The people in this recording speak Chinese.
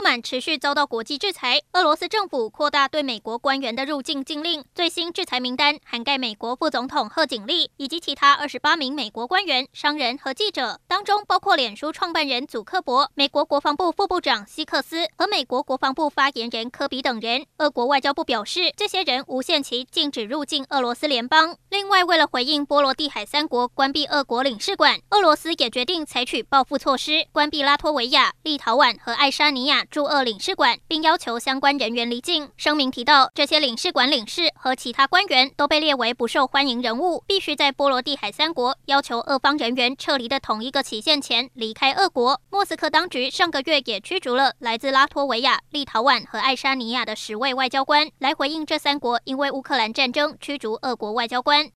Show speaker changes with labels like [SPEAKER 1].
[SPEAKER 1] 不满持续遭到国际制裁，俄罗斯政府扩大对美国官员的入境禁令。最新制裁名单涵盖美国副总统贺锦丽以及其他二十八名美国官员、商人和记者，当中包括脸书创办人祖克伯、美国国防部副部长希克斯和美国国防部发言人科比等人。俄国外交部表示，这些人无限期禁止入境俄罗斯联邦。另外，为了回应波罗的海三国关闭俄国领事馆，俄罗斯也决定采取报复措施，关闭拉脱维亚、立陶宛和爱沙尼亚。驻俄领事馆，并要求相关人员离境。声明提到，这些领事馆领事和其他官员都被列为不受欢迎人物，必须在波罗的海三国要求俄方人员撤离的同一个期限前离开俄国。莫斯科当局上个月也驱逐了来自拉脱维亚、立陶宛和爱沙尼亚的十位外交官，来回应这三国因为乌克兰战争驱逐俄国外交官。